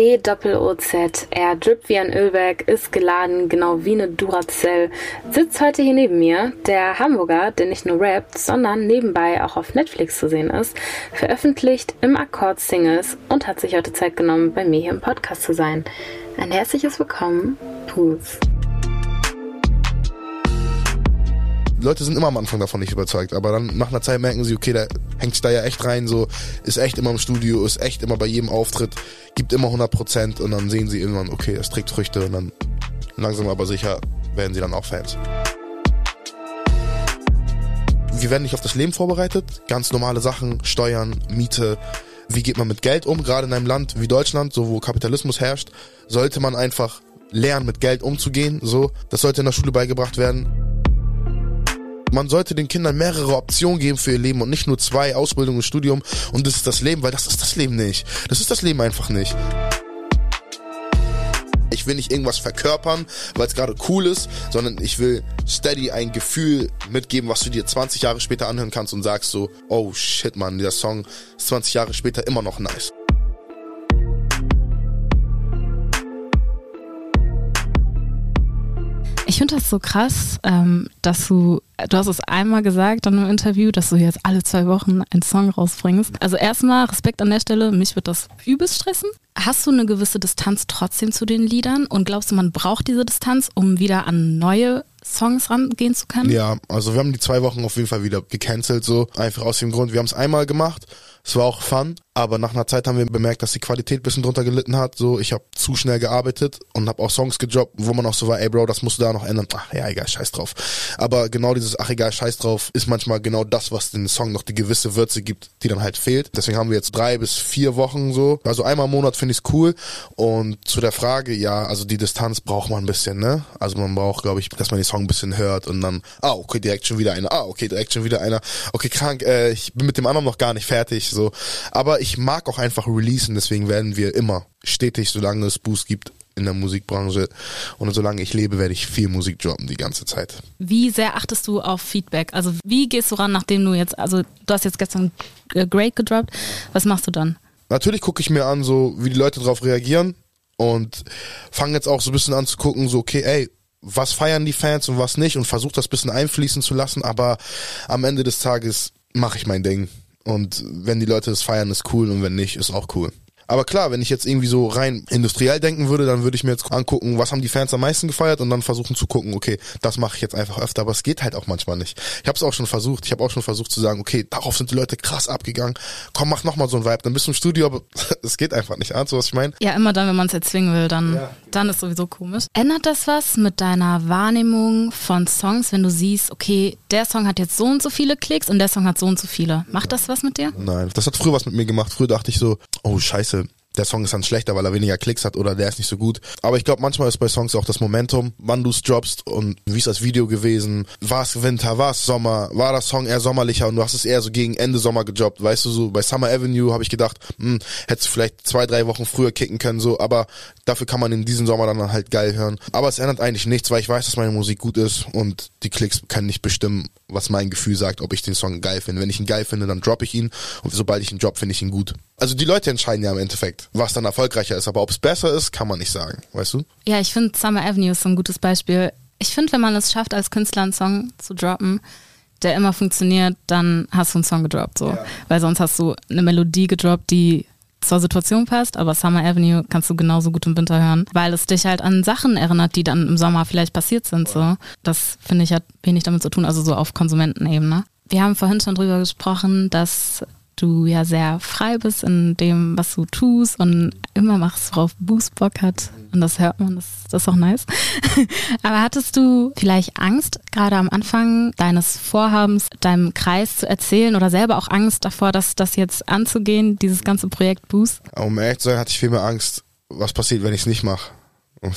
B-Doppel-O-Z. Er drippt wie ein Ölberg, ist geladen, genau wie eine Duracell. Sitzt heute hier neben mir, der Hamburger, der nicht nur rappt, sondern nebenbei auch auf Netflix zu sehen ist, veröffentlicht im Akkord Singles und hat sich heute Zeit genommen, bei mir hier im Podcast zu sein. Ein herzliches Willkommen, Pools. Leute sind immer am Anfang davon nicht überzeugt, aber dann nach einer Zeit merken sie, okay, da hängt sich da ja echt rein, so, ist echt immer im Studio, ist echt immer bei jedem Auftritt, gibt immer 100 Prozent und dann sehen sie irgendwann, okay, es trägt Früchte und dann langsam aber sicher werden sie dann auch Fans. Wir werden nicht auf das Leben vorbereitet, ganz normale Sachen, Steuern, Miete, wie geht man mit Geld um, gerade in einem Land wie Deutschland, so wo Kapitalismus herrscht, sollte man einfach lernen, mit Geld umzugehen, so, das sollte in der Schule beigebracht werden man sollte den Kindern mehrere Optionen geben für ihr Leben und nicht nur zwei, Ausbildung und Studium und das ist das Leben, weil das ist das Leben nicht. Das ist das Leben einfach nicht. Ich will nicht irgendwas verkörpern, weil es gerade cool ist, sondern ich will steady ein Gefühl mitgeben, was du dir 20 Jahre später anhören kannst und sagst so, oh shit man, der Song ist 20 Jahre später immer noch nice. Finde das so krass, ähm, dass du, du hast es einmal gesagt in einem Interview, dass du jetzt alle zwei Wochen einen Song rausbringst. Also erstmal Respekt an der Stelle, mich wird das übelst stressen. Hast du eine gewisse Distanz trotzdem zu den Liedern und glaubst du, man braucht diese Distanz, um wieder an neue Songs rangehen zu können? Ja, also wir haben die zwei Wochen auf jeden Fall wieder gecancelt, so einfach aus dem Grund, wir haben es einmal gemacht, es war auch fun, aber nach einer Zeit haben wir bemerkt, dass die Qualität bisschen drunter gelitten hat. So, ich habe zu schnell gearbeitet und habe auch Songs gedroppt, wo man auch so war, ey Bro, das musst du da noch ändern. Ach ja, egal, scheiß drauf. Aber genau dieses ach egal, scheiß drauf ist manchmal genau das, was den Song noch die gewisse Würze gibt, die dann halt fehlt. Deswegen haben wir jetzt drei bis vier Wochen so. Also einmal im Monat finde ich's cool. Und zu der Frage, ja, also die Distanz braucht man ein bisschen, ne? Also man braucht, glaube ich, dass man den Song ein bisschen hört und dann, ah, okay, direkt schon wieder einer, ah, okay, direkt schon wieder einer. Okay, krank, äh, ich bin mit dem anderen noch gar nicht fertig so. Aber ich mag auch einfach releasen, deswegen werden wir immer stetig, solange es Boost gibt, in der Musikbranche und solange ich lebe, werde ich viel Musik droppen die ganze Zeit. Wie sehr achtest du auf Feedback? Also wie gehst du ran, nachdem du jetzt, also du hast jetzt gestern äh, Great gedroppt, was machst du dann? Natürlich gucke ich mir an, so wie die Leute darauf reagieren und fange jetzt auch so ein bisschen an zu gucken, so okay, ey, was feiern die Fans und was nicht und versuche das ein bisschen einfließen zu lassen, aber am Ende des Tages mache ich mein Ding. Und wenn die Leute das feiern, ist cool und wenn nicht, ist auch cool. Aber klar, wenn ich jetzt irgendwie so rein industriell denken würde, dann würde ich mir jetzt angucken, was haben die Fans am meisten gefeiert und dann versuchen zu gucken, okay, das mache ich jetzt einfach öfter, aber es geht halt auch manchmal nicht. Ich habe es auch schon versucht, ich habe auch schon versucht zu sagen, okay, darauf sind die Leute krass abgegangen. Komm, mach nochmal so ein Vibe, dann bist du im Studio, aber es geht einfach nicht. Ahnst du, was ich meine? Ja, immer dann, wenn man es erzwingen will, dann, ja. dann ist sowieso komisch. Ändert das was mit deiner Wahrnehmung von Songs, wenn du siehst, okay, der Song hat jetzt so und so viele Klicks und der Song hat so und so viele. Macht das was mit dir? Nein, das hat früher was mit mir gemacht. Früher dachte ich so, oh scheiße, der Song ist dann schlechter, weil er weniger Klicks hat oder der ist nicht so gut. Aber ich glaube, manchmal ist bei Songs auch das Momentum, wann du es droppst und wie ist das Video gewesen, war es Winter, war es Sommer, war das Song eher sommerlicher und du hast es eher so gegen Ende Sommer gedroppt, weißt du, so bei Summer Avenue habe ich gedacht, hm, hättest du vielleicht zwei, drei Wochen früher kicken können, so, aber dafür kann man in diesem Sommer dann halt geil hören. Aber es ändert eigentlich nichts, weil ich weiß, dass meine Musik gut ist und die Klicks können nicht bestimmen, was mein Gefühl sagt, ob ich den Song geil finde. Wenn ich ihn geil finde, dann droppe ich ihn und sobald ich ihn drop, finde ich ihn gut. Also die Leute entscheiden ja im Endeffekt, was dann erfolgreicher ist, aber ob es besser ist, kann man nicht sagen, weißt du? Ja, ich finde Summer Avenue ist so ein gutes Beispiel. Ich finde, wenn man es schafft, als Künstler einen Song zu droppen, der immer funktioniert, dann hast du einen Song gedroppt, so. Ja. Weil sonst hast du eine Melodie gedroppt, die zur Situation passt, aber Summer Avenue kannst du genauso gut im Winter hören, weil es dich halt an Sachen erinnert, die dann im Sommer vielleicht passiert sind. So. Das finde ich hat wenig damit zu tun, also so auf Konsumentenebene. Wir haben vorhin schon drüber gesprochen, dass du ja sehr frei bist in dem, was du tust und immer machst, worauf Boost Bock hat. Und das hört man, das, das ist auch nice. Aber hattest du vielleicht Angst, gerade am Anfang deines Vorhabens, deinem Kreis zu erzählen oder selber auch Angst davor, dass das jetzt anzugehen, dieses ganze Projekt Boost? Um ehrlich zu sein, hatte ich viel mehr Angst, was passiert, wenn ich es nicht mache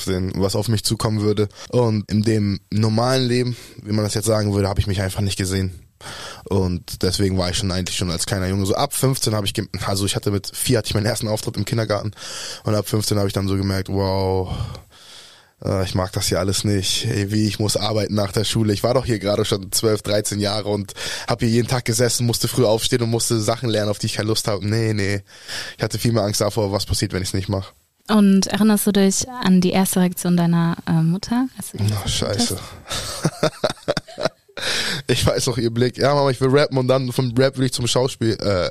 den, was auf mich zukommen würde. Und in dem normalen Leben, wie man das jetzt sagen würde, habe ich mich einfach nicht gesehen. Und deswegen war ich schon eigentlich schon als kleiner Junge so ab 15 habe ich, also ich hatte mit vier hatte ich meinen ersten Auftritt im Kindergarten und ab 15 habe ich dann so gemerkt, wow, äh, ich mag das hier alles nicht. Ey, wie ich muss arbeiten nach der Schule. Ich war doch hier gerade schon 12, 13 Jahre und habe hier jeden Tag gesessen, musste früh aufstehen und musste Sachen lernen, auf die ich keine Lust habe. Nee, nee. Ich hatte viel mehr Angst davor, was passiert, wenn ich es nicht mache. Und erinnerst du dich an die erste Reaktion deiner äh, Mutter? oh, scheiße. ich weiß auch ihr Blick. Ja, Mama, ich will rappen und dann vom Rap will ich zum Schauspiel. Äh.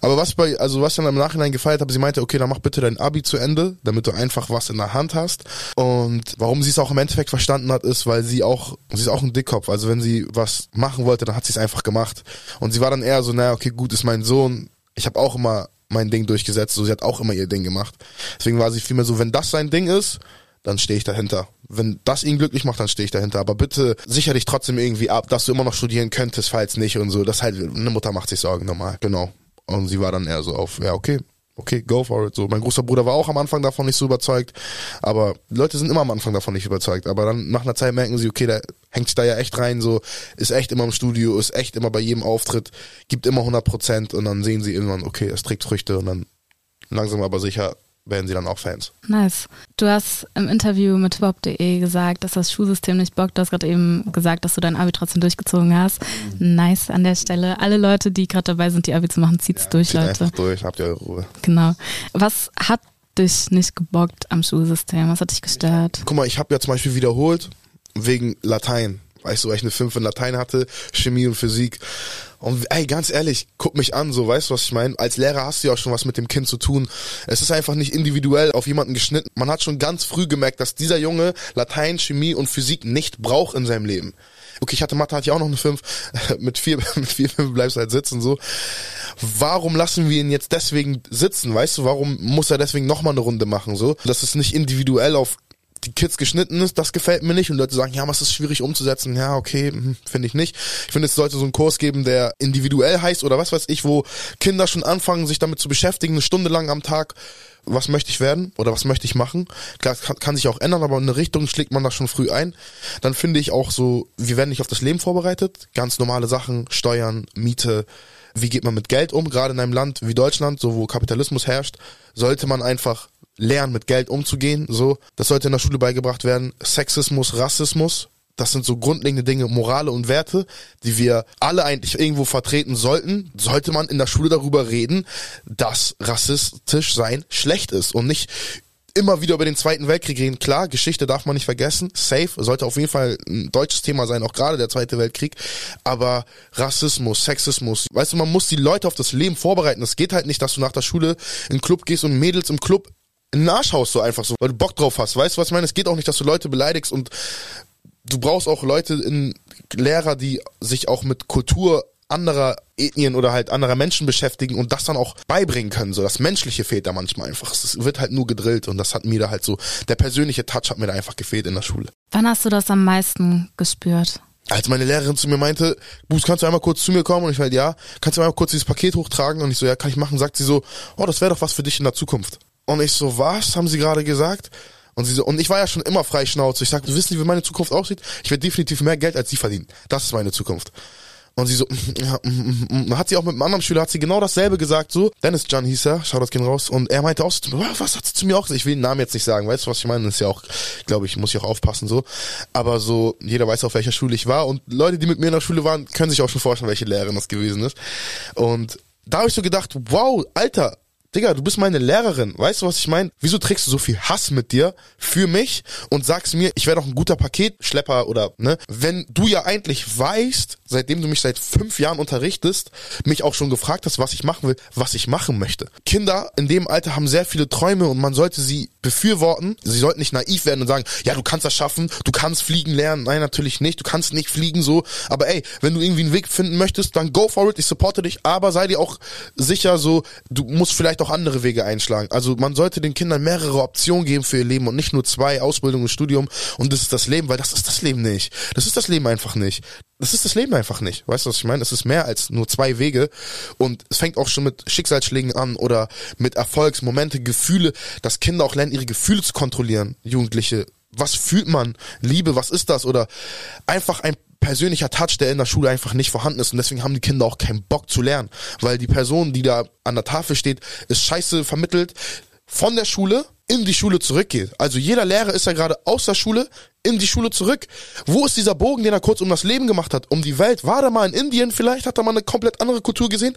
Aber was bei, also was dann im Nachhinein gefeiert habe, sie meinte, okay, dann mach bitte dein Abi zu Ende, damit du einfach was in der Hand hast. Und warum sie es auch im Endeffekt verstanden hat, ist, weil sie auch, sie ist auch ein Dickkopf. Also wenn sie was machen wollte, dann hat sie es einfach gemacht. Und sie war dann eher so, naja, okay, gut, ist mein Sohn. Ich habe auch immer mein Ding durchgesetzt. So, sie hat auch immer ihr Ding gemacht. Deswegen war sie vielmehr so, wenn das sein Ding ist, dann stehe ich dahinter. Wenn das ihn glücklich macht, dann stehe ich dahinter. Aber bitte sicher dich trotzdem irgendwie ab, dass du immer noch studieren könntest, falls nicht und so. Das halt, eine Mutter macht sich Sorgen normal, genau. Und sie war dann eher so auf, ja, okay, okay, go for it. So, mein großer Bruder war auch am Anfang davon nicht so überzeugt, aber Leute sind immer am Anfang davon nicht überzeugt. Aber dann nach einer Zeit merken sie, okay, der hängt sich da ja echt rein, so, ist echt immer im Studio, ist echt immer bei jedem Auftritt, gibt immer 100 Prozent und dann sehen sie irgendwann, okay, es trägt Früchte und dann langsam aber sicher werden sie dann auch Fans. Nice. Du hast im Interview mit hip gesagt, dass das Schulsystem nicht bockt. Du hast gerade eben gesagt, dass du dein Abi trotzdem durchgezogen hast. Mhm. Nice an der Stelle. Alle Leute, die gerade dabei sind, die Abi zu machen, zieht's ja, durch, zieht Leute. Einfach durch, habt ihr eure Ruhe. Genau. Was hat dich nicht gebockt am Schulsystem? Was hat dich gestört? Guck mal, ich habe ja zum Beispiel wiederholt wegen Latein weißt du, weil ich eine 5 in Latein hatte, Chemie und Physik. Und ey, ganz ehrlich, guck mich an, so, weißt du, was ich meine? Als Lehrer hast du ja auch schon was mit dem Kind zu tun. Es ist einfach nicht individuell auf jemanden geschnitten. Man hat schon ganz früh gemerkt, dass dieser Junge Latein, Chemie und Physik nicht braucht in seinem Leben. Okay, ich hatte Mathe, hatte ich auch noch eine 5. mit 4, mit 4, 5 bleibst du halt sitzen, so. Warum lassen wir ihn jetzt deswegen sitzen, weißt du? Warum muss er deswegen nochmal eine Runde machen, so? Das ist nicht individuell auf die Kids geschnitten ist, das gefällt mir nicht. Und Leute sagen, ja, aber es ist schwierig umzusetzen. Ja, okay, hm, finde ich nicht. Ich finde, es sollte so einen Kurs geben, der individuell heißt oder was weiß ich, wo Kinder schon anfangen, sich damit zu beschäftigen, eine Stunde lang am Tag was möchte ich werden oder was möchte ich machen. Klar, kann, kann sich auch ändern, aber in eine Richtung schlägt man das schon früh ein. Dann finde ich auch so, wir werden nicht auf das Leben vorbereitet. Ganz normale Sachen, Steuern, Miete, wie geht man mit Geld um, gerade in einem Land wie Deutschland, so wo Kapitalismus herrscht, sollte man einfach lernen, mit Geld umzugehen. So, das sollte in der Schule beigebracht werden. Sexismus, Rassismus, das sind so grundlegende Dinge, Morale und Werte, die wir alle eigentlich irgendwo vertreten sollten. Sollte man in der Schule darüber reden, dass rassistisch sein schlecht ist und nicht immer wieder über den Zweiten Weltkrieg reden. Klar, Geschichte darf man nicht vergessen. Safe sollte auf jeden Fall ein deutsches Thema sein, auch gerade der Zweite Weltkrieg. Aber Rassismus, Sexismus, weißt du, man muss die Leute auf das Leben vorbereiten. Es geht halt nicht, dass du nach der Schule in den Club gehst und Mädels im Club in den Arsch haust so einfach so, weil du Bock drauf hast. Weißt du, was ich meine? Es geht auch nicht, dass du Leute beleidigst und du brauchst auch Leute in Lehrer, die sich auch mit Kultur anderer Ethnien oder halt anderer Menschen beschäftigen und das dann auch beibringen können. So das Menschliche fehlt da manchmal einfach. Es wird halt nur gedrillt und das hat mir da halt so, der persönliche Touch hat mir da einfach gefehlt in der Schule. Wann hast du das am meisten gespürt? Als meine Lehrerin zu mir meinte, Buß, kannst du einmal kurz zu mir kommen? Und ich halt, ja, kannst du einmal kurz dieses Paket hochtragen? Und ich so, ja, kann ich machen. Sagt sie so, oh, das wäre doch was für dich in der Zukunft. Und ich so, was haben sie gerade gesagt? Und sie so, und ich war ja schon immer freischnauze. Ich sag, du wissen, wie meine Zukunft aussieht? Ich werde definitiv mehr Geld als sie verdienen. Das ist meine Zukunft. Und sie so, ja, dann hat sie auch mit einem anderen Schüler, hat sie genau dasselbe gesagt, so. Dennis John hieß er, schau das gehen raus. Und er meinte auch so, was hat sie zu mir auch gesagt? Ich will den Namen jetzt nicht sagen, weißt du, was ich meine? Das ist ja auch, glaube ich, muss ich auch aufpassen, so. Aber so, jeder weiß, auf welcher Schule ich war. Und Leute, die mit mir in der Schule waren, können sich auch schon vorstellen, welche Lehrerin das gewesen ist. Und da habe ich so gedacht, wow, Alter, Digga, du bist meine Lehrerin. Weißt du, was ich meine? Wieso trägst du so viel Hass mit dir für mich und sagst mir, ich wäre doch ein guter Paketschlepper oder, ne? Wenn du ja eigentlich weißt, seitdem du mich seit fünf Jahren unterrichtest, mich auch schon gefragt hast, was ich machen will, was ich machen möchte. Kinder in dem Alter haben sehr viele Träume und man sollte sie befürworten. Sie sollten nicht naiv werden und sagen, ja, du kannst das schaffen, du kannst fliegen lernen. Nein, natürlich nicht. Du kannst nicht fliegen so. Aber ey, wenn du irgendwie einen Weg finden möchtest, dann go for it. Ich supporte dich. Aber sei dir auch sicher so, du musst vielleicht auch andere Wege einschlagen. Also man sollte den Kindern mehrere Optionen geben für ihr Leben und nicht nur zwei, Ausbildung und Studium und das ist das Leben, weil das ist das Leben nicht. Das ist das Leben einfach nicht. Das ist das Leben einfach nicht. Weißt du, was ich meine? Es ist mehr als nur zwei Wege und es fängt auch schon mit Schicksalsschlägen an oder mit Erfolgsmomente, Gefühle, dass Kinder auch lernen, ihre Gefühle zu kontrollieren, Jugendliche. Was fühlt man? Liebe, was ist das? Oder einfach ein persönlicher Touch, der in der Schule einfach nicht vorhanden ist. Und deswegen haben die Kinder auch keinen Bock zu lernen, weil die Person, die da an der Tafel steht, ist scheiße vermittelt von der Schule in die Schule zurückgeht. Also jeder Lehrer ist ja gerade aus der Schule in die Schule zurück. Wo ist dieser Bogen, den er kurz um das Leben gemacht hat? Um die Welt? War er mal in Indien? Vielleicht hat er mal eine komplett andere Kultur gesehen.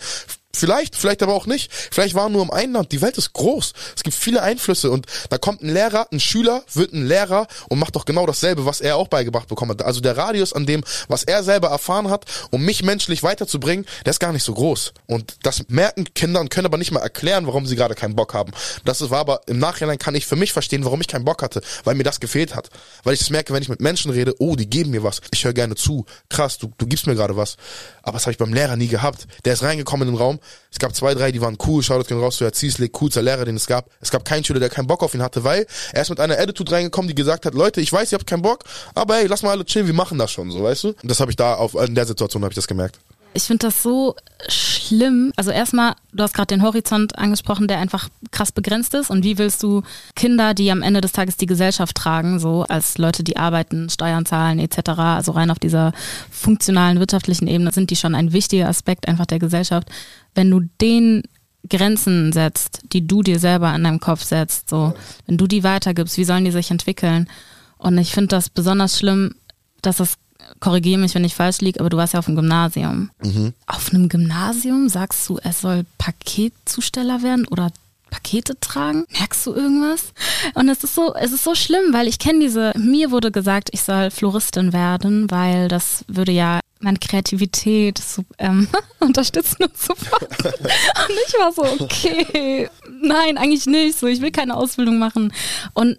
Vielleicht, vielleicht aber auch nicht. Vielleicht war er nur im einen Land. Die Welt ist groß. Es gibt viele Einflüsse und da kommt ein Lehrer, ein Schüler wird ein Lehrer und macht doch genau dasselbe, was er auch beigebracht bekommen hat. Also der Radius an dem, was er selber erfahren hat, um mich menschlich weiterzubringen, der ist gar nicht so groß. Und das merken Kinder und können aber nicht mal erklären, warum sie gerade keinen Bock haben. Das war aber im Nachhinein kann ich für mich verstehen, warum ich keinen Bock hatte, weil mir das gefehlt hat. Weil ich das merke, wenn ich mit Menschen rede, oh, die geben mir was. Ich höre gerne zu. Krass, du, du gibst mir gerade was. Aber das habe ich beim Lehrer nie gehabt. Der ist reingekommen in den Raum. Es gab zwei, drei, die waren cool. Schaut das raus zu Herr Zieslik, coolster Lehrer, den es gab. Es gab keinen Schüler, der keinen Bock auf ihn hatte, weil er ist mit einer Attitude reingekommen, die gesagt hat, Leute, ich weiß, ihr habt keinen Bock, aber hey, lass mal alle chillen, wir machen das schon, so, weißt du? Und das habe ich da auf, in der Situation habe ich das gemerkt. Ich finde das so schlimm. Also erstmal, du hast gerade den Horizont angesprochen, der einfach krass begrenzt ist. Und wie willst du Kinder, die am Ende des Tages die Gesellschaft tragen, so als Leute, die arbeiten, Steuern zahlen etc., also rein auf dieser funktionalen wirtschaftlichen Ebene, sind die schon ein wichtiger Aspekt einfach der Gesellschaft. Wenn du den Grenzen setzt, die du dir selber in deinem Kopf setzt, so, wenn du die weitergibst, wie sollen die sich entwickeln? Und ich finde das besonders schlimm, dass das korrigiere mich, wenn ich falsch liege, aber du warst ja auf dem Gymnasium. Mhm. Auf einem Gymnasium sagst du, er soll Paketzusteller werden oder Pakete tragen? Merkst du irgendwas? Und es ist so, es ist so schlimm, weil ich kenne diese, mir wurde gesagt, ich soll Floristin werden, weil das würde ja meine Kreativität so, ähm, unterstützen und so fort. Und ich war so, okay, nein, eigentlich nicht. So, ich will keine Ausbildung machen. Und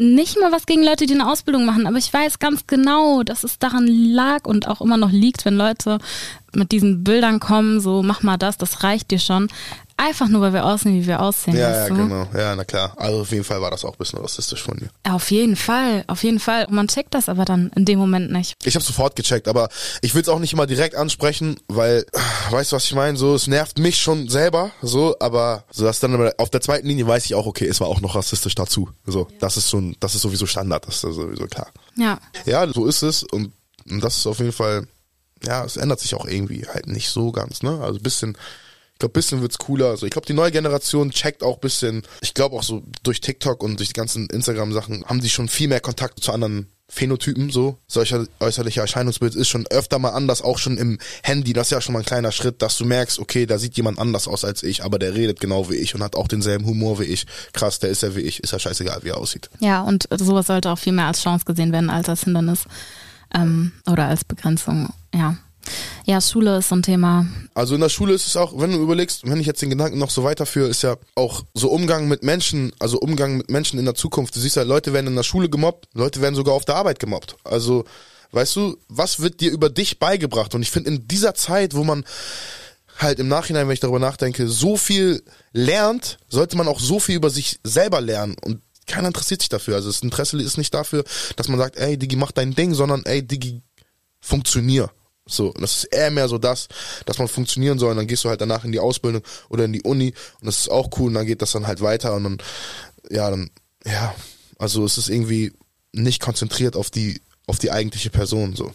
nicht mal was gegen Leute, die eine Ausbildung machen, aber ich weiß ganz genau, dass es daran lag und auch immer noch liegt, wenn Leute mit diesen Bildern kommen, so mach mal das, das reicht dir schon. Einfach nur, weil wir aussehen, wie wir aussehen. Ja, ja, genau. Ja, na klar. Also auf jeden Fall war das auch ein bisschen rassistisch von dir. Auf jeden Fall, auf jeden Fall. Und man checkt das aber dann in dem Moment nicht. Ich habe sofort gecheckt, aber ich will es auch nicht immer direkt ansprechen, weil, weißt du, was ich meine? So, es nervt mich schon selber, so, aber so dass dann auf der zweiten Linie weiß ich auch, okay, es war auch noch rassistisch dazu. So, ja. das ist so, das ist sowieso Standard, das ist sowieso klar. Ja. Ja, so ist es und, und das ist auf jeden Fall, ja, es ändert sich auch irgendwie halt nicht so ganz, ne? Also ein bisschen glaube, bisschen wird's cooler. Also ich glaube, die neue Generation checkt auch bisschen. Ich glaube auch so durch TikTok und durch die ganzen Instagram-Sachen haben die schon viel mehr Kontakt zu anderen Phänotypen so. Solcher äußerlicher Erscheinungsbild ist schon öfter mal anders, auch schon im Handy. Das ist ja schon mal ein kleiner Schritt, dass du merkst, okay, da sieht jemand anders aus als ich, aber der redet genau wie ich und hat auch denselben Humor wie ich. Krass, der ist ja wie ich. Ist ja scheißegal, wie er aussieht. Ja, und sowas sollte auch viel mehr als Chance gesehen werden als als Hindernis ähm, oder als Begrenzung. Ja. Ja, Schule ist so ein Thema. Also in der Schule ist es auch, wenn du überlegst, wenn ich jetzt den Gedanken noch so weiterführe, ist ja auch so Umgang mit Menschen, also Umgang mit Menschen in der Zukunft. Du siehst ja, Leute werden in der Schule gemobbt, Leute werden sogar auf der Arbeit gemobbt. Also, weißt du, was wird dir über dich beigebracht? Und ich finde, in dieser Zeit, wo man halt im Nachhinein, wenn ich darüber nachdenke, so viel lernt, sollte man auch so viel über sich selber lernen. Und keiner interessiert sich dafür. Also das Interesse ist nicht dafür, dass man sagt, ey, Digi, mach dein Ding, sondern ey, Digi, funktionier. So, das ist eher mehr so das, dass man funktionieren soll. Und dann gehst du halt danach in die Ausbildung oder in die Uni. Und das ist auch cool. Und dann geht das dann halt weiter. Und dann, ja, dann, ja, also es ist irgendwie nicht konzentriert auf die, auf die eigentliche Person, so.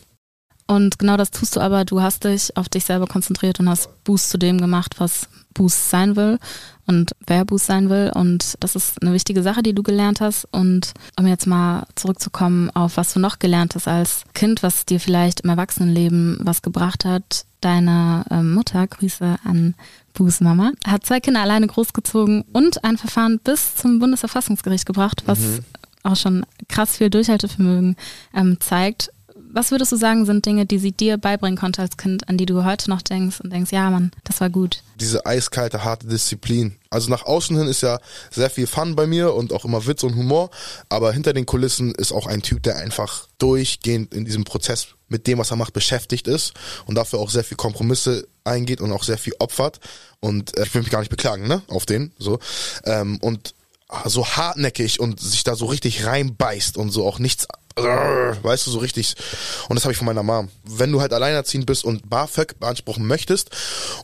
Und genau das tust du aber, du hast dich auf dich selber konzentriert und hast Boost zu dem gemacht, was Boost sein will und wer Boost sein will. Und das ist eine wichtige Sache, die du gelernt hast. Und um jetzt mal zurückzukommen auf was du noch gelernt hast als Kind, was dir vielleicht im Erwachsenenleben was gebracht hat. Deine äh, Mutter, Grüße an Boost Mama, hat zwei Kinder alleine großgezogen und ein Verfahren bis zum Bundesverfassungsgericht gebracht, was mhm. auch schon krass viel Durchhaltevermögen ähm, zeigt was würdest du sagen, sind Dinge, die sie dir beibringen konnte als Kind, an die du heute noch denkst und denkst, ja, Mann, das war gut? Diese eiskalte, harte Disziplin. Also nach außen hin ist ja sehr viel Fun bei mir und auch immer Witz und Humor, aber hinter den Kulissen ist auch ein Typ, der einfach durchgehend in diesem Prozess mit dem, was er macht, beschäftigt ist und dafür auch sehr viel Kompromisse eingeht und auch sehr viel opfert. Und äh, ich will mich gar nicht beklagen, ne? Auf den. So. Ähm, und so hartnäckig und sich da so richtig reinbeißt und so auch nichts weißt du, so richtig. Und das habe ich von meiner Mom. Wenn du halt alleinerziehend bist und BAföG beanspruchen möchtest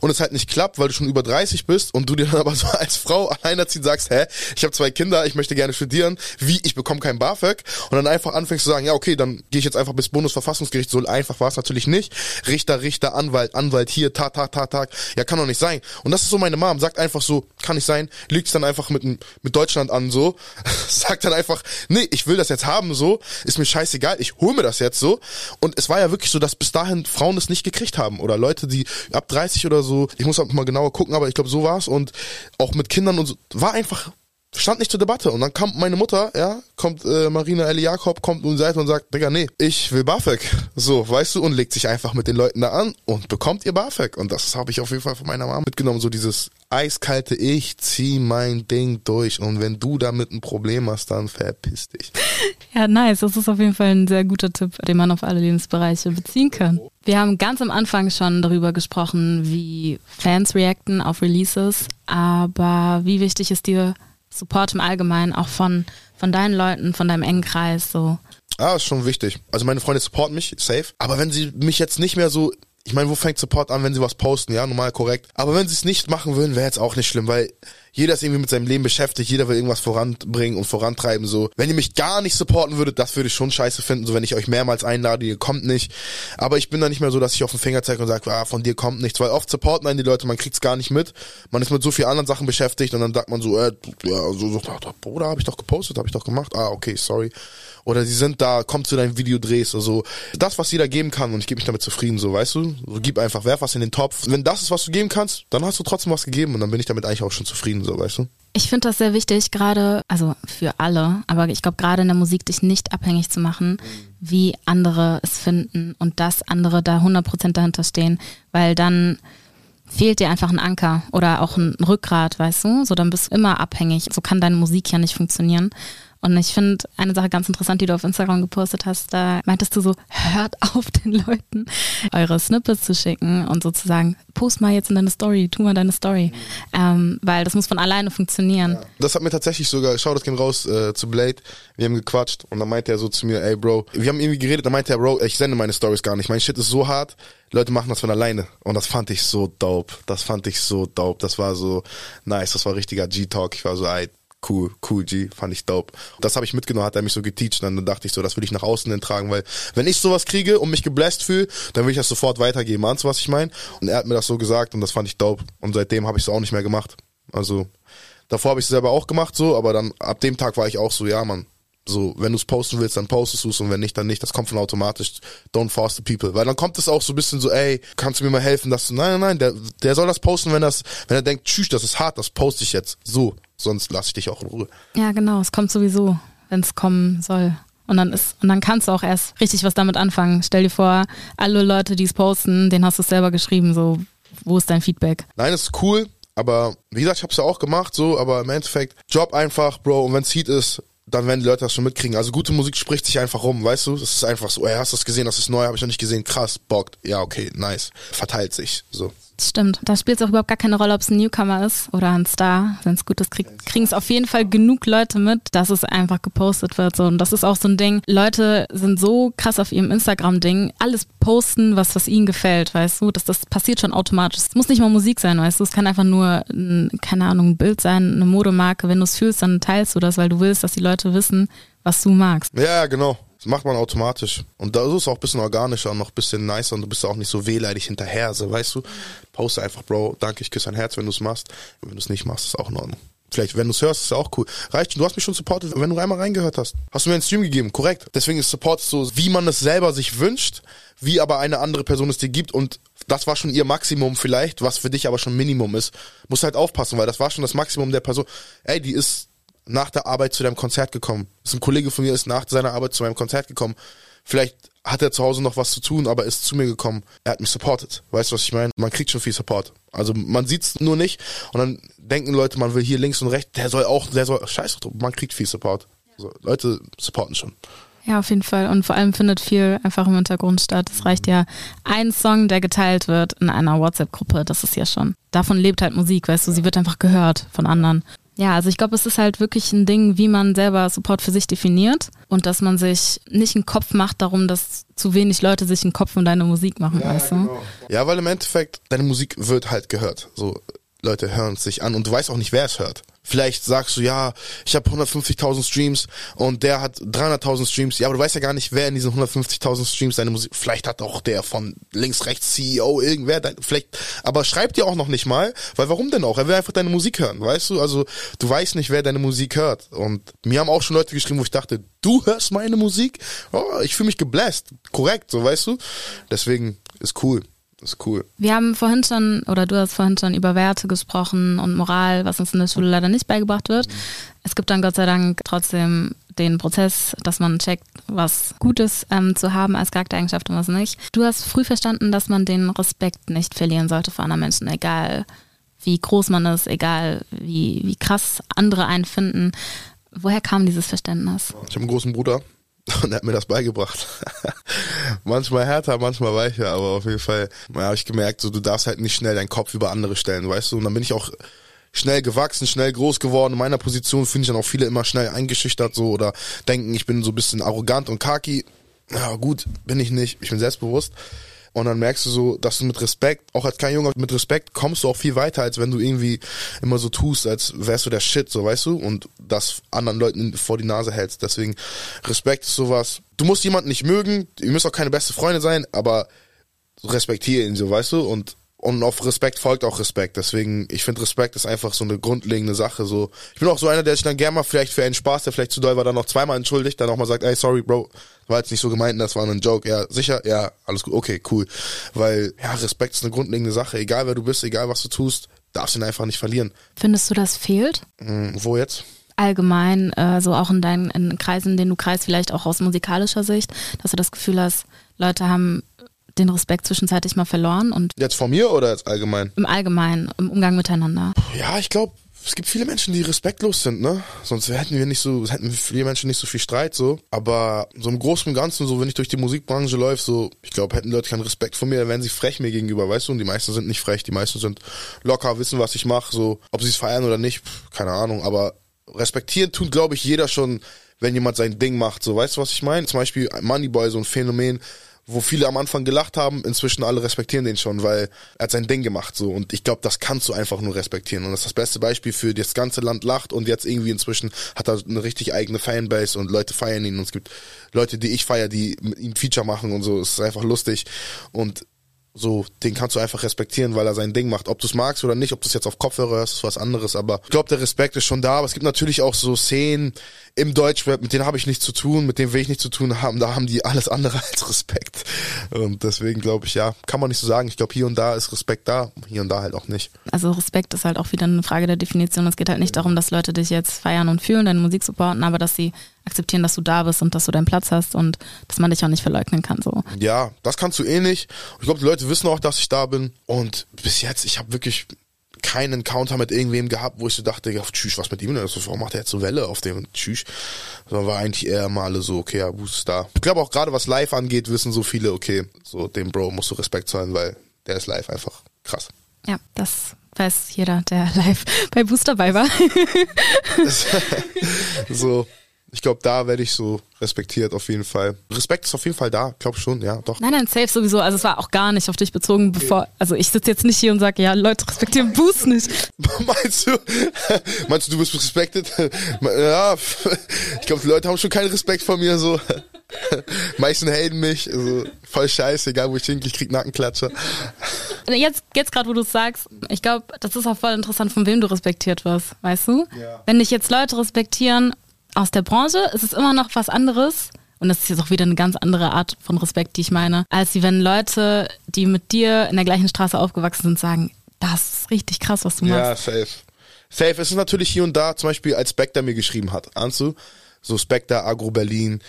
und es halt nicht klappt, weil du schon über 30 bist und du dir dann aber so als Frau alleinerziehend sagst, hä, ich habe zwei Kinder, ich möchte gerne studieren, wie, ich bekomme kein BAföG und dann einfach anfängst zu sagen, ja okay, dann gehe ich jetzt einfach bis Bundesverfassungsgericht, so einfach war es natürlich nicht. Richter, Richter, Anwalt, Anwalt hier, Tag, Tag, Tag, Tag, ja kann doch nicht sein. Und das ist so meine Mom, sagt einfach so, kann nicht sein, liegt dann einfach mit, mit Deutschland an so, sagt dann einfach, nee, ich will das jetzt haben so, ist mir scheißegal, ich hol mir das jetzt so. Und es war ja wirklich so, dass bis dahin Frauen es nicht gekriegt haben oder Leute, die ab 30 oder so, ich muss halt mal genauer gucken, aber ich glaube, so war's und auch mit Kindern und so, war einfach stand nicht zur Debatte. Und dann kommt meine Mutter, ja, kommt äh, Marina Ellie Jakob, kommt um die Seite und sagt, Digga, nee, ich will BAföG. So, weißt du, und legt sich einfach mit den Leuten da an und bekommt ihr BAföG. Und das habe ich auf jeden Fall von meiner Mama mitgenommen, so dieses eiskalte Ich zieh mein Ding durch. Und wenn du damit ein Problem hast, dann verpiss dich. Ja, nice. Das ist auf jeden Fall ein sehr guter Tipp, den man auf alle Lebensbereiche beziehen kann. Wir haben ganz am Anfang schon darüber gesprochen, wie Fans reacten auf Releases. Aber wie wichtig ist dir Support im Allgemeinen, auch von, von deinen Leuten, von deinem engen Kreis, so. Ah, ist schon wichtig. Also meine Freunde supporten mich, safe. Aber wenn sie mich jetzt nicht mehr so, ich meine, wo fängt Support an, wenn sie was posten? Ja, normal korrekt. Aber wenn sie es nicht machen würden, wäre jetzt auch nicht schlimm, weil jeder ist irgendwie mit seinem Leben beschäftigt, jeder will irgendwas voranbringen und vorantreiben, so. Wenn ihr mich gar nicht supporten würdet, das würde ich schon scheiße finden, so wenn ich euch mehrmals einlade, ihr kommt nicht. Aber ich bin da nicht mehr so, dass ich auf den Finger zeige und sage, ah, von dir kommt nichts, weil oft supporten einen die Leute, man kriegt's gar nicht mit. Man ist mit so vielen anderen Sachen beschäftigt und dann sagt man so, äh, ja, so, so, Bruder, hab ich doch gepostet, hab ich doch gemacht. Ah, okay, sorry oder sie sind da, komm zu deinem Videodrehs oder so. Das, was jeder geben kann und ich gebe mich damit zufrieden, so, weißt du? So, gib einfach, werf was in den Topf. Wenn das ist, was du geben kannst, dann hast du trotzdem was gegeben und dann bin ich damit eigentlich auch schon zufrieden, so, weißt du? Ich finde das sehr wichtig, gerade, also für alle, aber ich glaube gerade in der Musik dich nicht abhängig zu machen, wie andere es finden und dass andere da 100% dahinter stehen, weil dann fehlt dir einfach ein Anker oder auch ein Rückgrat, weißt du? So, dann bist du immer abhängig. So kann deine Musik ja nicht funktionieren. Und ich finde eine Sache ganz interessant, die du auf Instagram gepostet hast, da meintest du so, hört auf den Leuten eure Snippets zu schicken und sozusagen, post mal jetzt in deine Story, tu mal deine Story. Ähm, weil das muss von alleine funktionieren. Ja. Das hat mir tatsächlich sogar, schau das gehen raus äh, zu Blade, wir haben gequatscht und dann meinte er so zu mir, ey Bro, wir haben irgendwie geredet, dann meinte er, Bro, ich sende meine Stories gar nicht, mein Shit ist so hart, Leute machen das von alleine. Und das fand ich so dope. Das fand ich so dope. Das war so nice. Das war richtiger G-Talk. Ich war so, ey, cool, cool G, fand ich dope. Das habe ich mitgenommen, hat er mich so geteacht. Und dann dachte ich so, das will ich nach außen hin tragen, weil wenn ich sowas kriege und mich gebläst fühle, dann will ich das sofort weitergeben. Ahnst du, was ich meine? Und er hat mir das so gesagt und das fand ich dope. Und seitdem habe ich es auch nicht mehr gemacht. Also davor habe ich es selber auch gemacht so, aber dann ab dem Tag war ich auch so, ja man, so, wenn du es posten willst, dann postest du es und wenn nicht, dann nicht. Das kommt von automatisch. Don't force the people. Weil dann kommt es auch so ein bisschen so, ey, kannst du mir mal helfen, dass du, nein, nein, nein, der, der soll das posten, wenn das, wenn er denkt, tschüss, das ist hart, das poste ich jetzt. So, sonst lasse ich dich auch in Ruhe. Ja, genau, es kommt sowieso, wenn es kommen soll. Und dann ist, und dann kannst du auch erst richtig was damit anfangen. Stell dir vor, alle Leute, die es posten, den hast du selber geschrieben, so, wo ist dein Feedback? Nein, das ist cool, aber wie gesagt, ich hab's ja auch gemacht, so, aber im Endeffekt, Job einfach, Bro, und wenn's Heat ist, dann werden die Leute das schon mitkriegen. Also gute Musik spricht sich einfach rum, weißt du? Das ist einfach so, ey, hast du das gesehen, das ist neu, habe ich noch nicht gesehen, krass, bockt. Ja, okay, nice. Verteilt sich, so. Stimmt, da spielt es auch überhaupt gar keine Rolle, ob es ein Newcomer ist oder ein Star. Wenn es gut ist, kriegen es auf jeden Fall genug Leute mit, dass es einfach gepostet wird. So. Und das ist auch so ein Ding. Leute sind so krass auf ihrem Instagram-Ding, alles posten, was, was ihnen gefällt, weißt du? Das, das passiert schon automatisch. Es muss nicht mal Musik sein, weißt du? Es kann einfach nur, ein, keine Ahnung, ein Bild sein, eine Modemarke. Wenn du es fühlst, dann teilst du das, weil du willst, dass die Leute wissen, was du magst. Ja, genau. Das macht man automatisch. Und da ist es auch ein bisschen organischer und noch ein bisschen nicer und du bist auch nicht so wehleidig hinterher, so, weißt du? Poste einfach, Bro, danke, ich küsse dein Herz, wenn du es machst. Und wenn du es nicht machst, ist auch in Ordnung. Vielleicht, wenn du es hörst, ist ja auch cool. Reicht, du hast mich schon supportet, wenn du einmal reingehört hast. Hast du mir einen Stream gegeben, korrekt. Deswegen ist Support so, wie man es selber sich wünscht, wie aber eine andere Person es dir gibt und das war schon ihr Maximum vielleicht, was für dich aber schon Minimum ist. Musst halt aufpassen, weil das war schon das Maximum der Person. Ey, die ist nach der Arbeit zu deinem Konzert gekommen. Das ist ein Kollege von mir, ist nach seiner Arbeit zu meinem Konzert gekommen. Vielleicht hat er zu Hause noch was zu tun, aber ist zu mir gekommen. Er hat mich supportet. Weißt du, was ich meine? Man kriegt schon viel Support. Also man sieht's nur nicht und dann denken Leute, man will hier links und rechts, der soll auch, der soll, scheiß drauf, man kriegt viel Support. Also Leute supporten schon. Ja, auf jeden Fall. Und vor allem findet viel einfach im Hintergrund statt. Es reicht ja ein Song, der geteilt wird in einer WhatsApp-Gruppe. Das ist ja schon. Davon lebt halt Musik, weißt du, sie wird einfach gehört von anderen. Ja, also ich glaube, es ist halt wirklich ein Ding, wie man selber Support für sich definiert und dass man sich nicht einen Kopf macht darum, dass zu wenig Leute sich einen Kopf um deine Musik machen, ja, weißt du? Genau. Ja, weil im Endeffekt deine Musik wird halt gehört. So Leute hören es sich an und du weißt auch nicht, wer es hört. Vielleicht sagst du, ja, ich habe 150.000 Streams und der hat 300.000 Streams. Ja, aber du weißt ja gar nicht, wer in diesen 150.000 Streams deine Musik. Vielleicht hat auch der von links, rechts CEO irgendwer. Dein, vielleicht, aber schreibt dir auch noch nicht mal, weil warum denn auch? Er will einfach deine Musik hören, weißt du? Also du weißt nicht, wer deine Musik hört. Und mir haben auch schon Leute geschrieben, wo ich dachte, du hörst meine Musik? Oh, ich fühle mich gebläst. Korrekt, so weißt du? Deswegen ist cool. Das ist cool. Wir haben vorhin schon, oder du hast vorhin schon über Werte gesprochen und Moral, was uns in der Schule leider nicht beigebracht wird. Mhm. Es gibt dann Gott sei Dank trotzdem den Prozess, dass man checkt, was Gutes ähm, zu haben als Charaktereigenschaft und was nicht. Du hast früh verstanden, dass man den Respekt nicht verlieren sollte vor anderen Menschen, egal wie groß man ist, egal wie, wie krass andere einen finden. Woher kam dieses Verständnis? Ich habe einen großen Bruder, und er hat mir das beigebracht. Manchmal härter, manchmal weicher, aber auf jeden Fall ja, habe ich gemerkt, so du darfst halt nicht schnell deinen Kopf über andere stellen, weißt du? Und dann bin ich auch schnell gewachsen, schnell groß geworden. In meiner Position finde ich dann auch viele immer schnell eingeschüchtert so oder denken, ich bin so ein bisschen arrogant und kaki. Ja gut, bin ich nicht. Ich bin selbstbewusst. Und dann merkst du so, dass du mit Respekt, auch als kleiner Junge, mit Respekt kommst du auch viel weiter, als wenn du irgendwie immer so tust, als wärst du der Shit, so weißt du, und das anderen Leuten vor die Nase hältst. Deswegen, Respekt ist sowas. Du musst jemanden nicht mögen, ihr müsst auch keine beste Freunde sein, aber respektiere ihn so, weißt du, und und auf Respekt folgt auch Respekt. Deswegen, ich finde, Respekt ist einfach so eine grundlegende Sache. So, ich bin auch so einer, der sich dann gerne mal vielleicht für einen Spaß, der vielleicht zu doll war, dann noch zweimal entschuldigt, dann auch mal sagt, ey, sorry, Bro, war jetzt nicht so gemeint, das war ein Joke. Ja, sicher, ja, alles gut, okay, cool. Weil, ja, Respekt ist eine grundlegende Sache. Egal wer du bist, egal was du tust, darfst ihn einfach nicht verlieren. Findest du, das fehlt? Hm, wo jetzt? Allgemein, äh, so auch in deinen in Kreisen, in denen du kreist, vielleicht auch aus musikalischer Sicht, dass du das Gefühl hast, Leute haben den Respekt zwischenzeitlich mal verloren und. Jetzt von mir oder jetzt allgemein? Im Allgemeinen, im Umgang miteinander. Ja, ich glaube, es gibt viele Menschen, die respektlos sind, ne? Sonst hätten wir nicht so, hätten viele Menschen nicht so viel Streit, so. Aber so im Großen und Ganzen, so, wenn ich durch die Musikbranche läuft, so, ich glaube, hätten Leute keinen Respekt vor mir, dann wären sie frech mir gegenüber, weißt du? Und die meisten sind nicht frech, die meisten sind locker, wissen, was ich mache, so. Ob sie es feiern oder nicht, keine Ahnung, aber respektieren tut, glaube ich, jeder schon, wenn jemand sein Ding macht, so. Weißt du, was ich meine? Zum Beispiel Moneyboy, so ein Phänomen, wo viele am Anfang gelacht haben, inzwischen alle respektieren den schon, weil er hat sein Ding gemacht so. Und ich glaube, das kannst du einfach nur respektieren. Und das ist das beste Beispiel für das ganze Land lacht und jetzt irgendwie inzwischen hat er eine richtig eigene Fanbase und Leute feiern ihn. Und es gibt Leute, die ich feier, die mit ihm Feature machen und so, es ist einfach lustig. Und so, den kannst du einfach respektieren, weil er sein Ding macht. Ob du es magst oder nicht, ob du es jetzt auf Kopfhörer hörst, ist was anderes. Aber ich glaube, der Respekt ist schon da. Aber es gibt natürlich auch so Szenen im Deutschrap, mit denen habe ich nichts zu tun, mit denen will ich nichts zu tun haben. Da haben die alles andere als Respekt. Und deswegen glaube ich, ja, kann man nicht so sagen. Ich glaube, hier und da ist Respekt da, hier und da halt auch nicht. Also Respekt ist halt auch wieder eine Frage der Definition. Es geht halt nicht darum, dass Leute dich jetzt feiern und fühlen, deine Musik supporten, aber dass sie akzeptieren, dass du da bist und dass du deinen Platz hast und dass man dich auch nicht verleugnen kann. So. Ja, das kannst du eh nicht. Ich glaube, die Leute wissen auch, dass ich da bin. Und bis jetzt, ich habe wirklich keinen Encounter mit irgendwem gehabt, wo ich so dachte, ja, tschüss, was mit ihm denn? Warum macht er jetzt so Welle auf dem Tschüss? Sondern war eigentlich eher mal alle so, okay, ja, ist da? Ich glaube auch gerade was live angeht, wissen so viele, okay, so dem Bro musst du Respekt zahlen, weil der ist live einfach krass. Ja, das weiß jeder, der live bei Booster dabei war. so, ich glaube, da werde ich so respektiert auf jeden Fall. Respekt ist auf jeden Fall da, glaube schon, ja, doch. Nein, nein, safe sowieso. Also es war auch gar nicht auf dich bezogen, bevor. Also ich sitze jetzt nicht hier und sage, ja, Leute respektieren Boost nicht. meinst du? Meinst du, du bist respektiert? ja, ich glaube, die Leute haben schon keinen Respekt vor mir so. Meisten haten mich, also voll scheiße, egal wo ich hingehe, ich krieg Nackenklatscher. Jetzt, jetzt gerade, wo du es sagst, ich glaube, das ist auch voll interessant, von wem du respektiert wirst, weißt du? Ja. Wenn dich jetzt Leute respektieren aus der Branche ist es immer noch was anderes. Und das ist jetzt auch wieder eine ganz andere Art von Respekt, die ich meine, als wenn Leute, die mit dir in der gleichen Straße aufgewachsen sind, sagen, das ist richtig krass, was du machst. Ja, safe. Safe. Es ist natürlich hier und da, zum Beispiel als Spectre mir geschrieben hat, ahnst du? So Spectre, Agro Berlin,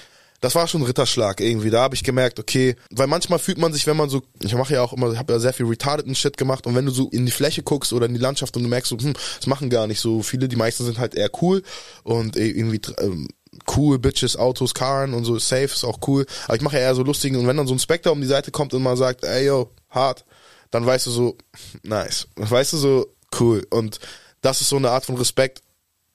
das war schon ein Ritterschlag irgendwie. Da habe ich gemerkt, okay, weil manchmal fühlt man sich, wenn man so, ich mache ja auch immer, ich habe ja sehr viel retardeten Shit gemacht und wenn du so in die Fläche guckst oder in die Landschaft und du merkst so, hm, das machen gar nicht so viele, die meisten sind halt eher cool und irgendwie ähm, cool Bitches, Autos, Caren und so, safe ist auch cool. Aber ich mache ja eher so lustigen und wenn dann so ein Spectre um die Seite kommt und mal sagt, ey yo, hart, dann weißt du so, nice. Weißt du so, cool. Und das ist so eine Art von Respekt,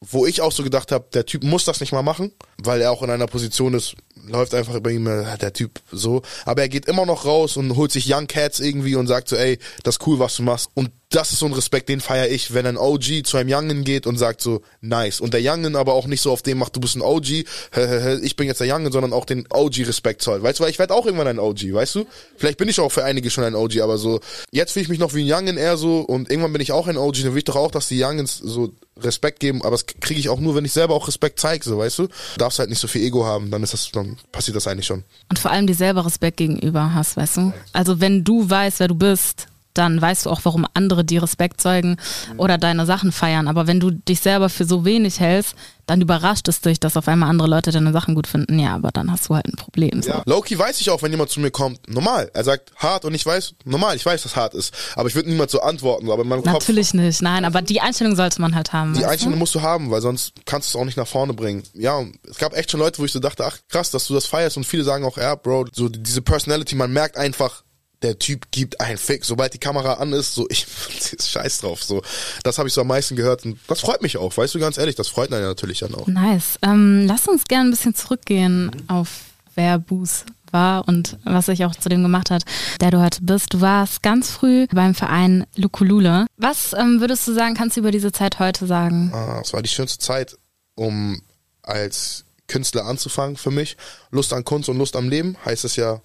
wo ich auch so gedacht habe, der Typ muss das nicht mal machen, weil er auch in einer Position ist, läuft einfach über ihm, äh, der Typ so. Aber er geht immer noch raus und holt sich Young Cats irgendwie und sagt so, ey, das ist cool, was du machst. Und das ist so ein Respekt, den feiere ich, wenn ein OG zu einem Youngen geht und sagt so, nice. Und der Youngen aber auch nicht so auf dem macht, du bist ein OG, ich bin jetzt der Youngen, sondern auch den OG-Respekt zollt. Weißt du, weil ich werde auch irgendwann ein OG, weißt du? Vielleicht bin ich auch für einige schon ein OG, aber so, jetzt fühle ich mich noch wie ein Youngen eher so und irgendwann bin ich auch ein OG, dann will ich doch auch, dass die Youngens so Respekt geben, aber das kriege ich auch nur, wenn ich selber auch Respekt zeige, so, weißt du? Du darfst halt nicht so viel Ego haben, dann ist das, dann passiert das eigentlich schon. Und vor allem die selber Respekt gegenüber hast, weißt du? Also wenn du weißt, wer du bist, dann weißt du auch, warum andere dir Respekt zeugen oder deine Sachen feiern. Aber wenn du dich selber für so wenig hältst, dann überrascht es dich, dass auf einmal andere Leute deine Sachen gut finden. Ja, aber dann hast du halt ein Problem. So. Ja. Loki weiß ich auch, wenn jemand zu mir kommt, normal. Er sagt hart und ich weiß, normal, ich weiß, dass hart ist. Aber ich würde niemand so antworten. Aber in meinem Natürlich Kopf, nicht, nein, aber die Einstellung sollte man halt haben. Die Einstellung du? musst du haben, weil sonst kannst du es auch nicht nach vorne bringen. Ja, es gab echt schon Leute, wo ich so dachte, ach krass, dass du das feierst und viele sagen auch, ja, Bro, so diese Personality, man merkt einfach, der Typ gibt einen Fick. Sobald die Kamera an ist, so ich scheiß drauf. So, das habe ich so am meisten gehört und das freut mich auch. Weißt du ganz ehrlich, das freut einen ja natürlich dann auch. Nice. Ähm, lass uns gerne ein bisschen zurückgehen mhm. auf wer Boos war und was sich auch zu dem gemacht hat, der du heute bist. Du warst ganz früh beim Verein Lukulule. Was ähm, würdest du sagen, kannst du über diese Zeit heute sagen? Ah, es war die schönste Zeit, um als Künstler anzufangen für mich. Lust an Kunst und Lust am Leben heißt es ja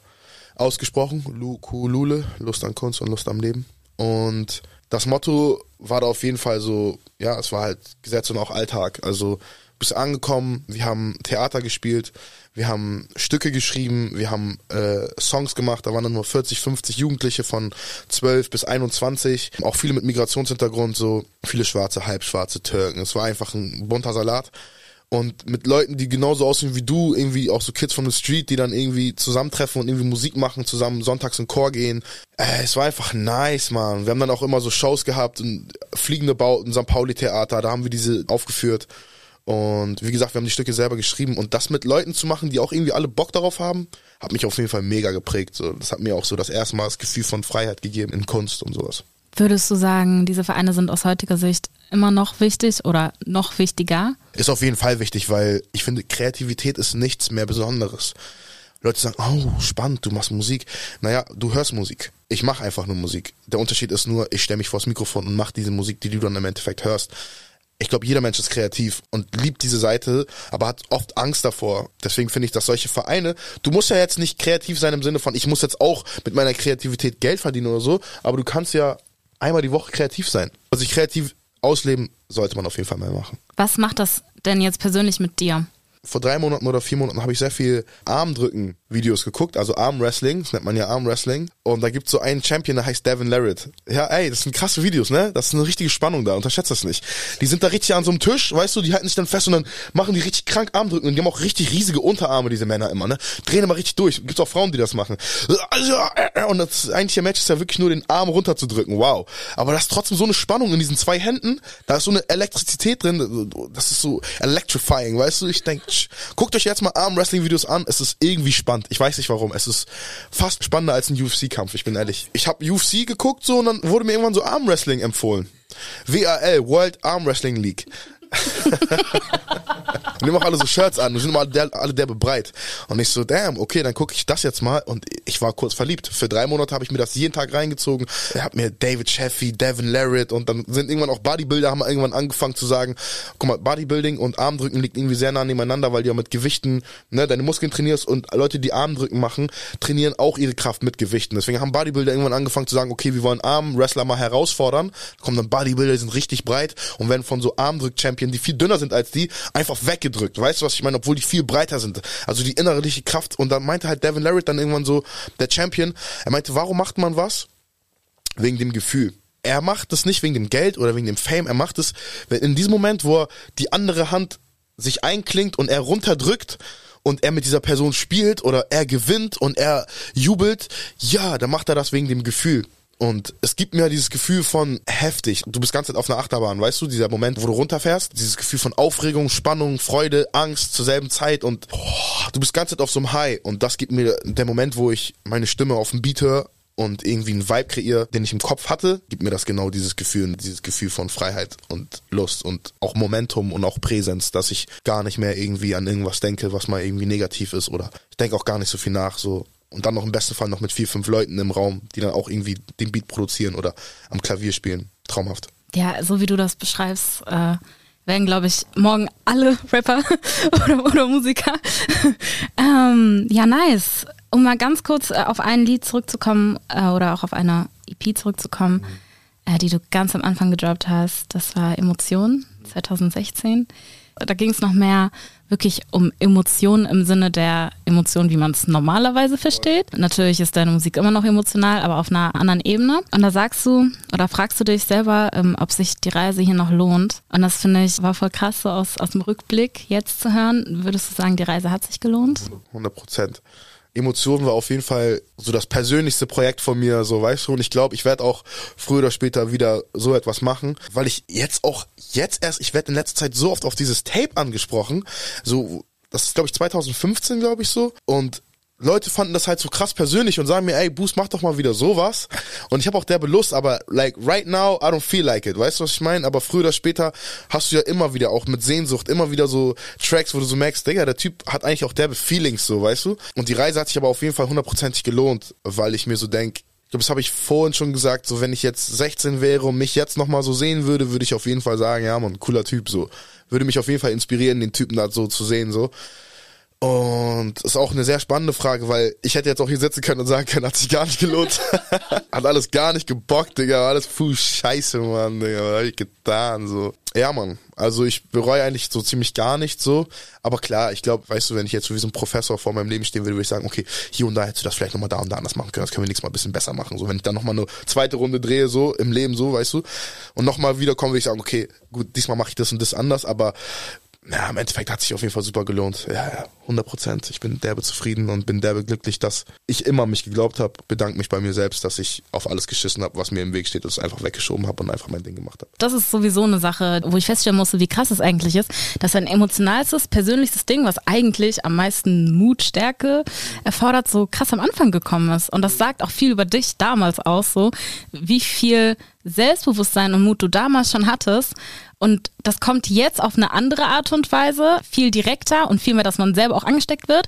ausgesprochen. Lukulule, Lust an Kunst und Lust am Leben. Und das Motto war da auf jeden Fall so, ja, es war halt Gesetz und auch Alltag. Also bist angekommen, wir haben Theater gespielt, wir haben Stücke geschrieben, wir haben äh, Songs gemacht, da waren dann nur 40, 50 Jugendliche von 12 bis 21, auch viele mit Migrationshintergrund, so viele schwarze, halbschwarze Türken. Es war einfach ein bunter Salat und mit Leuten, die genauso aussehen wie du, irgendwie auch so Kids from the Street, die dann irgendwie zusammentreffen und irgendwie Musik machen, zusammen sonntags in Chor gehen. Äh, es war einfach nice, man. Wir haben dann auch immer so Shows gehabt, und fliegende Bauten, St. Pauli Theater, da haben wir diese aufgeführt. Und wie gesagt, wir haben die Stücke selber geschrieben und das mit Leuten zu machen, die auch irgendwie alle Bock darauf haben, hat mich auf jeden Fall mega geprägt. So, das hat mir auch so das erste Mal das Gefühl von Freiheit gegeben in Kunst und sowas. Würdest du sagen, diese Vereine sind aus heutiger Sicht immer noch wichtig oder noch wichtiger? Ist auf jeden Fall wichtig, weil ich finde, Kreativität ist nichts mehr Besonderes. Leute sagen, oh, spannend, du machst Musik. Naja, du hörst Musik. Ich mache einfach nur Musik. Der Unterschied ist nur, ich stelle mich vors Mikrofon und mache diese Musik, die du dann im Endeffekt hörst. Ich glaube, jeder Mensch ist kreativ und liebt diese Seite, aber hat oft Angst davor. Deswegen finde ich, dass solche Vereine, du musst ja jetzt nicht kreativ sein im Sinne von, ich muss jetzt auch mit meiner Kreativität Geld verdienen oder so, aber du kannst ja einmal die Woche kreativ sein. Also sich kreativ ausleben sollte man auf jeden Fall mal machen. Was macht das denn jetzt persönlich mit dir? Vor drei Monaten oder vier Monaten habe ich sehr viel Armdrücken-Videos geguckt, also Armwrestling, das nennt man ja Armwrestling. Und da gibt's so einen Champion, der heißt Devin Larrett. Ja, ey, das sind krasse Videos, ne? Das ist eine richtige Spannung da, unterschätzt das nicht. Die sind da richtig an so einem Tisch, weißt du, die halten sich dann fest und dann machen die richtig krank Armdrücken und die haben auch richtig riesige Unterarme, diese Männer immer, ne? Drehen immer richtig durch. Gibt's auch Frauen, die das machen. Und das eigentliche Match ist ja wirklich nur den Arm runterzudrücken, wow. Aber da ist trotzdem so eine Spannung in diesen zwei Händen, da ist so eine Elektrizität drin, das ist so electrifying, weißt du? Ich denk, guckt euch jetzt mal Arm-Wrestling-Videos an, es ist irgendwie spannend. Ich weiß nicht warum, es ist fast spannender als ein UFC Kampf, ich bin ehrlich. Ich habe UFC geguckt so und dann wurde mir irgendwann so Arm Wrestling empfohlen. WAL, World Arm Wrestling League. Und die machen alle so Shirts an und sind immer alle, der, alle derbe breit. Und ich so, damn, okay, dann gucke ich das jetzt mal. Und ich war kurz verliebt. Für drei Monate habe ich mir das jeden Tag reingezogen. Er hat mir David Sheffy, Devin Larrett und dann sind irgendwann auch Bodybuilder, haben irgendwann angefangen zu sagen, guck mal, Bodybuilding und Armdrücken liegt irgendwie sehr nah nebeneinander, weil du ja mit Gewichten ne, deine Muskeln trainierst und Leute, die Armdrücken machen, trainieren auch ihre Kraft mit Gewichten. Deswegen haben Bodybuilder irgendwann angefangen zu sagen, okay, wir wollen Armwrestler mal herausfordern. Da kommen dann Bodybuilder, die sind richtig breit und werden von so Armdrück-Champion, die viel dünner sind als die, einfach weggedrückt. Weißt du, was ich meine? Obwohl die viel breiter sind. Also die innerliche Kraft. Und dann meinte halt Devin Larrett dann irgendwann so, der Champion, er meinte, warum macht man was? Wegen dem Gefühl. Er macht das nicht wegen dem Geld oder wegen dem Fame, er macht es in diesem Moment, wo er die andere Hand sich einklingt und er runterdrückt und er mit dieser Person spielt oder er gewinnt und er jubelt, ja, dann macht er das wegen dem Gefühl. Und es gibt mir dieses Gefühl von heftig. Du bist ganz auf einer Achterbahn, weißt du? Dieser Moment, wo du runterfährst. Dieses Gefühl von Aufregung, Spannung, Freude, Angst zur selben Zeit. Und oh, du bist ganz auf so einem High. Und das gibt mir der Moment, wo ich meine Stimme auf dem Beat höre und irgendwie einen Vibe kreiere, den ich im Kopf hatte, gibt mir das genau dieses Gefühl, dieses Gefühl von Freiheit und Lust und auch Momentum und auch Präsenz, dass ich gar nicht mehr irgendwie an irgendwas denke, was mal irgendwie negativ ist oder ich denke auch gar nicht so viel nach, so und dann noch im besten Fall noch mit vier, fünf Leuten im Raum, die dann auch irgendwie den Beat produzieren oder am Klavier spielen. Traumhaft. Ja, so wie du das beschreibst, äh, werden, glaube ich, morgen alle Rapper oder, oder Musiker. ähm, ja, nice. Um mal ganz kurz äh, auf ein Lied zurückzukommen äh, oder auch auf eine EP zurückzukommen, äh, die du ganz am Anfang gedroppt hast, das war Emotion 2016. Da ging es noch mehr wirklich um Emotionen im Sinne der Emotionen, wie man es normalerweise versteht. Natürlich ist deine Musik immer noch emotional, aber auf einer anderen Ebene. Und da sagst du oder fragst du dich selber, ähm, ob sich die Reise hier noch lohnt. Und das finde ich war voll krass, so aus, aus dem Rückblick jetzt zu hören. Würdest du sagen, die Reise hat sich gelohnt? 100 Prozent. Emotionen war auf jeden Fall so das persönlichste Projekt von mir, so weißt du. Und ich glaube, ich werde auch früher oder später wieder so etwas machen, weil ich jetzt auch, jetzt erst, ich werde in letzter Zeit so oft auf dieses Tape angesprochen. So, das ist glaube ich 2015, glaube ich so. Und Leute fanden das halt so krass persönlich und sagen mir, ey, Boost, mach doch mal wieder sowas. Und ich habe auch derbe Lust, aber like right now, I don't feel like it. Weißt du, was ich meine? Aber früher oder später hast du ja immer wieder auch mit Sehnsucht immer wieder so Tracks, wo du so merkst, Digga, der Typ hat eigentlich auch derbe Feelings so, weißt du? Und die Reise hat sich aber auf jeden Fall hundertprozentig gelohnt, weil ich mir so denk, ich glaube, das habe ich vorhin schon gesagt, so wenn ich jetzt 16 wäre und mich jetzt nochmal so sehen würde, würde ich auf jeden Fall sagen, ja, man, cooler Typ so. Würde mich auf jeden Fall inspirieren, den Typen da so zu sehen so. Und ist auch eine sehr spannende Frage, weil ich hätte jetzt auch hier sitzen können und sagen können, hat sich gar nicht gelohnt. hat alles gar nicht gebockt, Digga. Alles puh, scheiße, Mann, Digga. Was hab ich getan, so. Ja, Mann. Also ich bereue eigentlich so ziemlich gar nicht so. Aber klar, ich glaube, weißt du, wenn ich jetzt so wie so ein Professor vor meinem Leben stehen würde, würde ich sagen, okay, hier und da hättest du das vielleicht nochmal da und da anders machen können. Das können wir nächstes Mal ein bisschen besser machen. So, wenn ich dann nochmal eine zweite Runde drehe, so im Leben, so, weißt du, und nochmal wiederkommen, würde ich sagen, okay, gut, diesmal mache ich das und das anders, aber ja, im Endeffekt hat sich auf jeden Fall super gelohnt. Ja, ja, 100 Prozent. Ich bin derbe zufrieden und bin derbe glücklich, dass ich immer mich geglaubt habe. Bedanke mich bei mir selbst, dass ich auf alles geschissen habe, was mir im Weg steht und es einfach weggeschoben habe und einfach mein Ding gemacht habe. Das ist sowieso eine Sache, wo ich feststellen musste, wie krass es eigentlich ist, dass ein emotionalstes, persönlichstes Ding, was eigentlich am meisten Mut, Stärke erfordert, so krass am Anfang gekommen ist. Und das sagt auch viel über dich damals aus, so wie viel Selbstbewusstsein und Mut du damals schon hattest und das kommt jetzt auf eine andere Art und Weise, viel direkter und viel mehr, dass man selber auch angesteckt wird.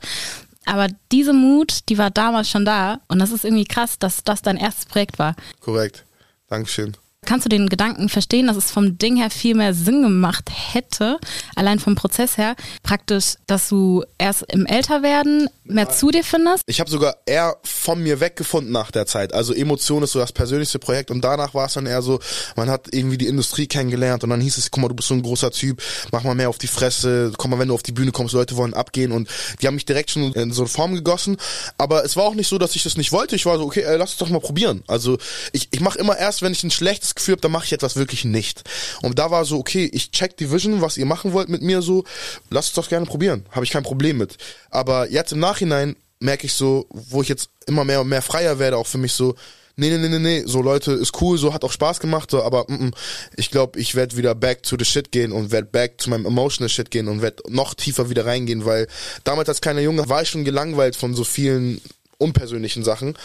Aber diese Mut, die war damals schon da. Und das ist irgendwie krass, dass das dein erstes Projekt war. Korrekt. Dankeschön. Kannst du den Gedanken verstehen, dass es vom Ding her viel mehr Sinn gemacht hätte, allein vom Prozess her, praktisch, dass du erst im Älterwerden mehr zu dir findest? Ich habe sogar eher von mir weggefunden nach der Zeit. Also Emotion ist so das persönlichste Projekt und danach war es dann eher so, man hat irgendwie die Industrie kennengelernt und dann hieß es, guck mal, du bist so ein großer Typ, mach mal mehr auf die Fresse, komm mal, wenn du auf die Bühne kommst, Leute wollen abgehen und die haben mich direkt schon in so eine Form gegossen. Aber es war auch nicht so, dass ich das nicht wollte. Ich war so, okay, ey, lass es doch mal probieren. Also ich, ich mache immer erst, wenn ich ein schlechtes Gefühl habe, dann mache ich etwas wirklich nicht. Und da war so, okay, ich check die Vision, was ihr machen wollt mit mir so, lasst es doch gerne probieren. Habe ich kein Problem mit. Aber jetzt im Nachhinein merke ich so, wo ich jetzt immer mehr und mehr freier werde, auch für mich so, nee, nee, nee, nee, nee, so Leute, ist cool, so hat auch Spaß gemacht, so, aber mm, mm, ich glaube, ich werde wieder back to the shit gehen und werde back zu meinem emotional shit gehen und werde noch tiefer wieder reingehen, weil damals als kleiner Junge war ich schon gelangweilt von so vielen unpersönlichen Sachen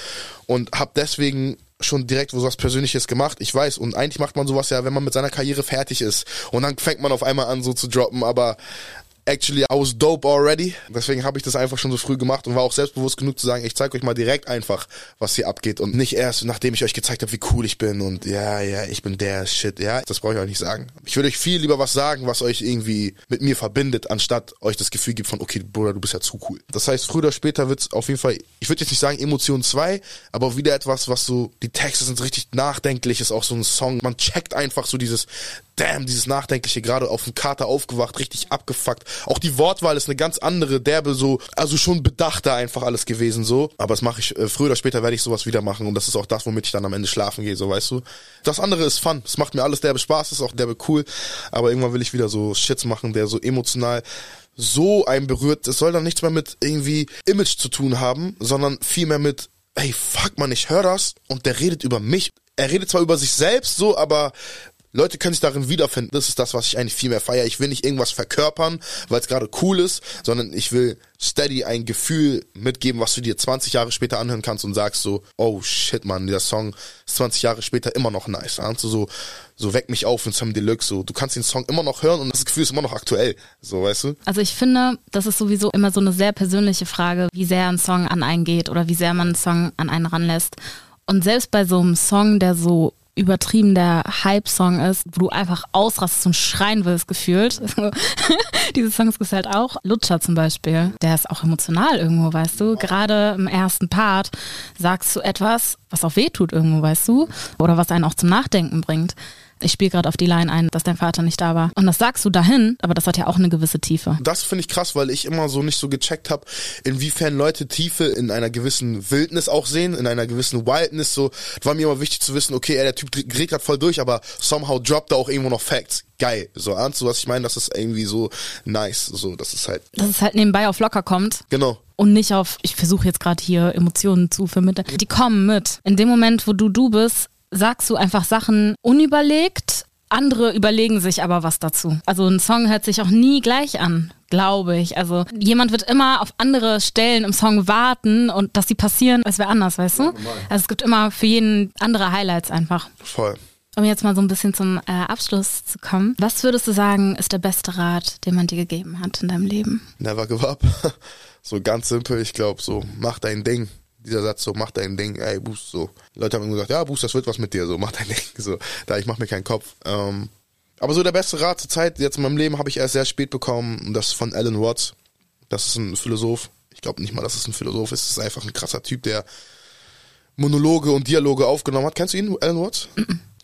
und habe deswegen schon direkt wo sowas Persönliches gemacht. Ich weiß, und eigentlich macht man sowas ja, wenn man mit seiner Karriere fertig ist. Und dann fängt man auf einmal an, so zu droppen, aber actually I was dope already. Deswegen habe ich das einfach schon so früh gemacht und war auch selbstbewusst genug zu sagen, ich zeige euch mal direkt einfach, was hier abgeht und nicht erst, nachdem ich euch gezeigt habe, wie cool ich bin und ja, ja, ich bin der Shit. Ja, das brauche ich euch nicht sagen. Ich würde euch viel lieber was sagen, was euch irgendwie mit mir verbindet, anstatt euch das Gefühl gibt von, okay, Bruder, du bist ja zu cool. Das heißt, früher oder später wird's auf jeden Fall, ich würde jetzt nicht sagen Emotion 2, aber wieder etwas, was so, die Texte sind richtig nachdenklich, ist auch so ein Song. Man checkt einfach so dieses damn, dieses Nachdenkliche, gerade auf dem Kater aufgewacht, richtig abgefuckt. Auch die Wortwahl ist eine ganz andere, derbe so, also schon bedachter einfach alles gewesen so. Aber das mache ich, äh, früher oder später werde ich sowas wieder machen und das ist auch das, womit ich dann am Ende schlafen gehe, so weißt du. Das andere ist fun, es macht mir alles derbe Spaß, ist auch derbe cool, aber irgendwann will ich wieder so Shits machen, der so emotional so einen berührt. Es soll dann nichts mehr mit irgendwie Image zu tun haben, sondern vielmehr mit ey, fuck man, ich höre das und der redet über mich. Er redet zwar über sich selbst so, aber Leute können sich darin wiederfinden. Das ist das, was ich eigentlich viel mehr feiere. Ich will nicht irgendwas verkörpern, weil es gerade cool ist, sondern ich will steady ein Gefühl mitgeben, was du dir 20 Jahre später anhören kannst und sagst so, oh shit, man, der Song ist 20 Jahre später immer noch nice. Also so, so weck mich auf in Sam Deluxe. So, du kannst den Song immer noch hören und das Gefühl ist immer noch aktuell. So, weißt du? Also ich finde, das ist sowieso immer so eine sehr persönliche Frage, wie sehr ein Song an einen geht oder wie sehr man einen Song an einen ranlässt. Und selbst bei so einem Song, der so übertrieben der Hype-Song ist, wo du einfach ausrastest und schreien willst, gefühlt. Diese Songs gibt halt auch. Lutscher zum Beispiel, der ist auch emotional irgendwo, weißt du. Gerade im ersten Part sagst du etwas, was auch weh tut irgendwo, weißt du. Oder was einen auch zum Nachdenken bringt ich spiele gerade auf die Line ein, dass dein Vater nicht da war. Und das sagst du dahin, aber das hat ja auch eine gewisse Tiefe. Das finde ich krass, weil ich immer so nicht so gecheckt habe, inwiefern Leute Tiefe in einer gewissen Wildnis auch sehen, in einer gewissen Wildness. So, das war mir immer wichtig zu wissen, okay, ey, der Typ dreht gerade voll durch, aber somehow droppt er auch irgendwo noch Facts. Geil. So, ahnst du, was ich meine? Das ist irgendwie so nice. So, das ist halt. Dass es halt nebenbei auf locker kommt. Genau und nicht auf, ich versuche jetzt gerade hier Emotionen zu vermitteln. Die kommen mit. In dem Moment, wo du du bist, sagst du einfach Sachen unüberlegt. Andere überlegen sich aber was dazu. Also ein Song hört sich auch nie gleich an, glaube ich. Also jemand wird immer auf andere Stellen im Song warten und dass sie passieren, es wäre anders, weißt du? Also es gibt immer für jeden andere Highlights einfach. Voll. Um jetzt mal so ein bisschen zum äh, Abschluss zu kommen. Was würdest du sagen, ist der beste Rat, den man dir gegeben hat in deinem Leben? Never give up. so ganz simpel, ich glaube, so mach dein Ding dieser Satz so, mach dein Ding, ey, Boost, so. Die Leute haben immer gesagt, ja, Boost, das wird was mit dir, so, mach dein Ding, so. Da, ich mach mir keinen Kopf. Ähm, aber so der beste Rat zur Zeit, jetzt in meinem Leben, habe ich erst sehr spät bekommen, das von Alan Watts. Das ist ein Philosoph. Ich glaube nicht mal, dass es ein Philosoph ist. Das ist einfach ein krasser Typ, der Monologe und Dialoge aufgenommen hat. Kennst du ihn, Alan Watts?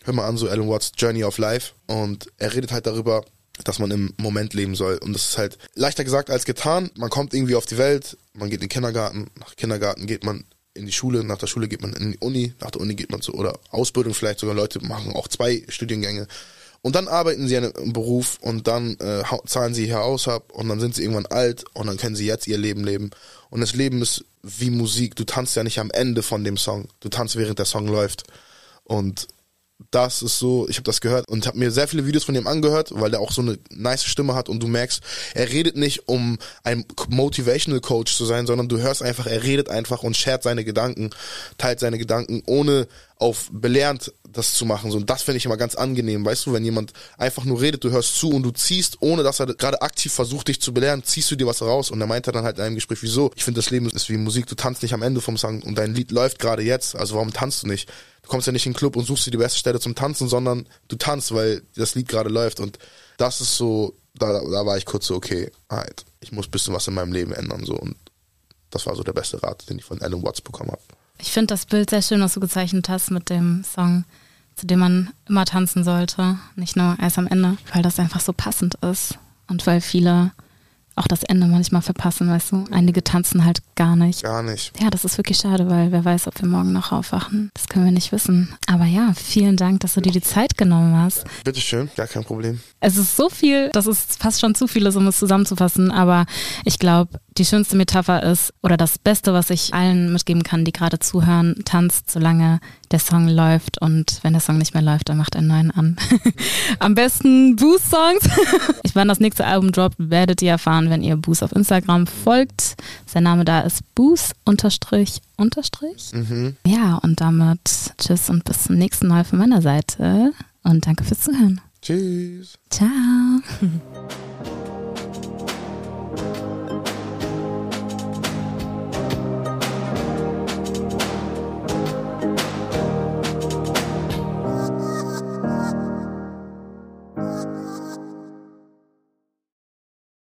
Hör mal an, so Alan Watts Journey of Life. Und er redet halt darüber, dass man im Moment leben soll. Und das ist halt leichter gesagt als getan. Man kommt irgendwie auf die Welt, man geht in den Kindergarten, nach Kindergarten geht man in die Schule, nach der Schule geht man in die Uni, nach der Uni geht man zu, oder Ausbildung vielleicht sogar, Leute machen auch zwei Studiengänge. Und dann arbeiten sie einen Beruf und dann äh, zahlen sie hier aus ab und dann sind sie irgendwann alt und dann können sie jetzt ihr Leben leben. Und das Leben ist wie Musik. Du tanzt ja nicht am Ende von dem Song. Du tanzt während der Song läuft. Und das ist so, ich habe das gehört und habe mir sehr viele Videos von ihm angehört, weil er auch so eine nice Stimme hat und du merkst, er redet nicht, um ein Motivational Coach zu sein, sondern du hörst einfach, er redet einfach und shared seine Gedanken, teilt seine Gedanken, ohne auf belehrend das zu machen. So, und das finde ich immer ganz angenehm, weißt du, wenn jemand einfach nur redet, du hörst zu und du ziehst, ohne dass er gerade aktiv versucht, dich zu belehren, ziehst du dir was raus. Und er meinte dann halt in einem Gespräch, wieso? Ich finde, das Leben ist wie Musik, du tanzt nicht am Ende vom Song und dein Lied läuft gerade jetzt, also warum tanzt du nicht? Du kommst ja nicht in den Club und suchst dir die beste Stelle zum Tanzen, sondern du tanzt, weil das Lied gerade läuft. Und das ist so, da, da war ich kurz so, okay, halt, ich muss ein bisschen was in meinem Leben ändern. so Und das war so der beste Rat, den ich von Alan Watts bekommen habe. Ich finde das Bild sehr schön, was du gezeichnet hast mit dem Song, zu dem man immer tanzen sollte. Nicht nur erst am Ende, weil das einfach so passend ist. Und weil viele auch das Ende manchmal verpassen, weißt du? Einige tanzen halt gar nicht. Gar nicht. Ja, das ist wirklich schade, weil wer weiß, ob wir morgen noch aufwachen. Das können wir nicht wissen. Aber ja, vielen Dank, dass du dir die Zeit genommen hast. Bitteschön, gar kein Problem. Es ist so viel, das ist fast schon zu viel, um es zusammenzufassen, aber ich glaube, die schönste Metapher ist, oder das Beste, was ich allen mitgeben kann, die gerade zuhören, tanzt, solange der Song läuft und wenn der Song nicht mehr läuft, dann macht einen neuen an. Am besten Boost-Songs. ich wann das nächste Album droppt, werdet ihr erfahren, wenn ihr Boost auf Instagram folgt. Sein Name da ist Boost unterstrich unterstrich. Mhm. Ja, und damit tschüss und bis zum nächsten Mal von meiner Seite und danke fürs Zuhören. Tschüss. Ciao.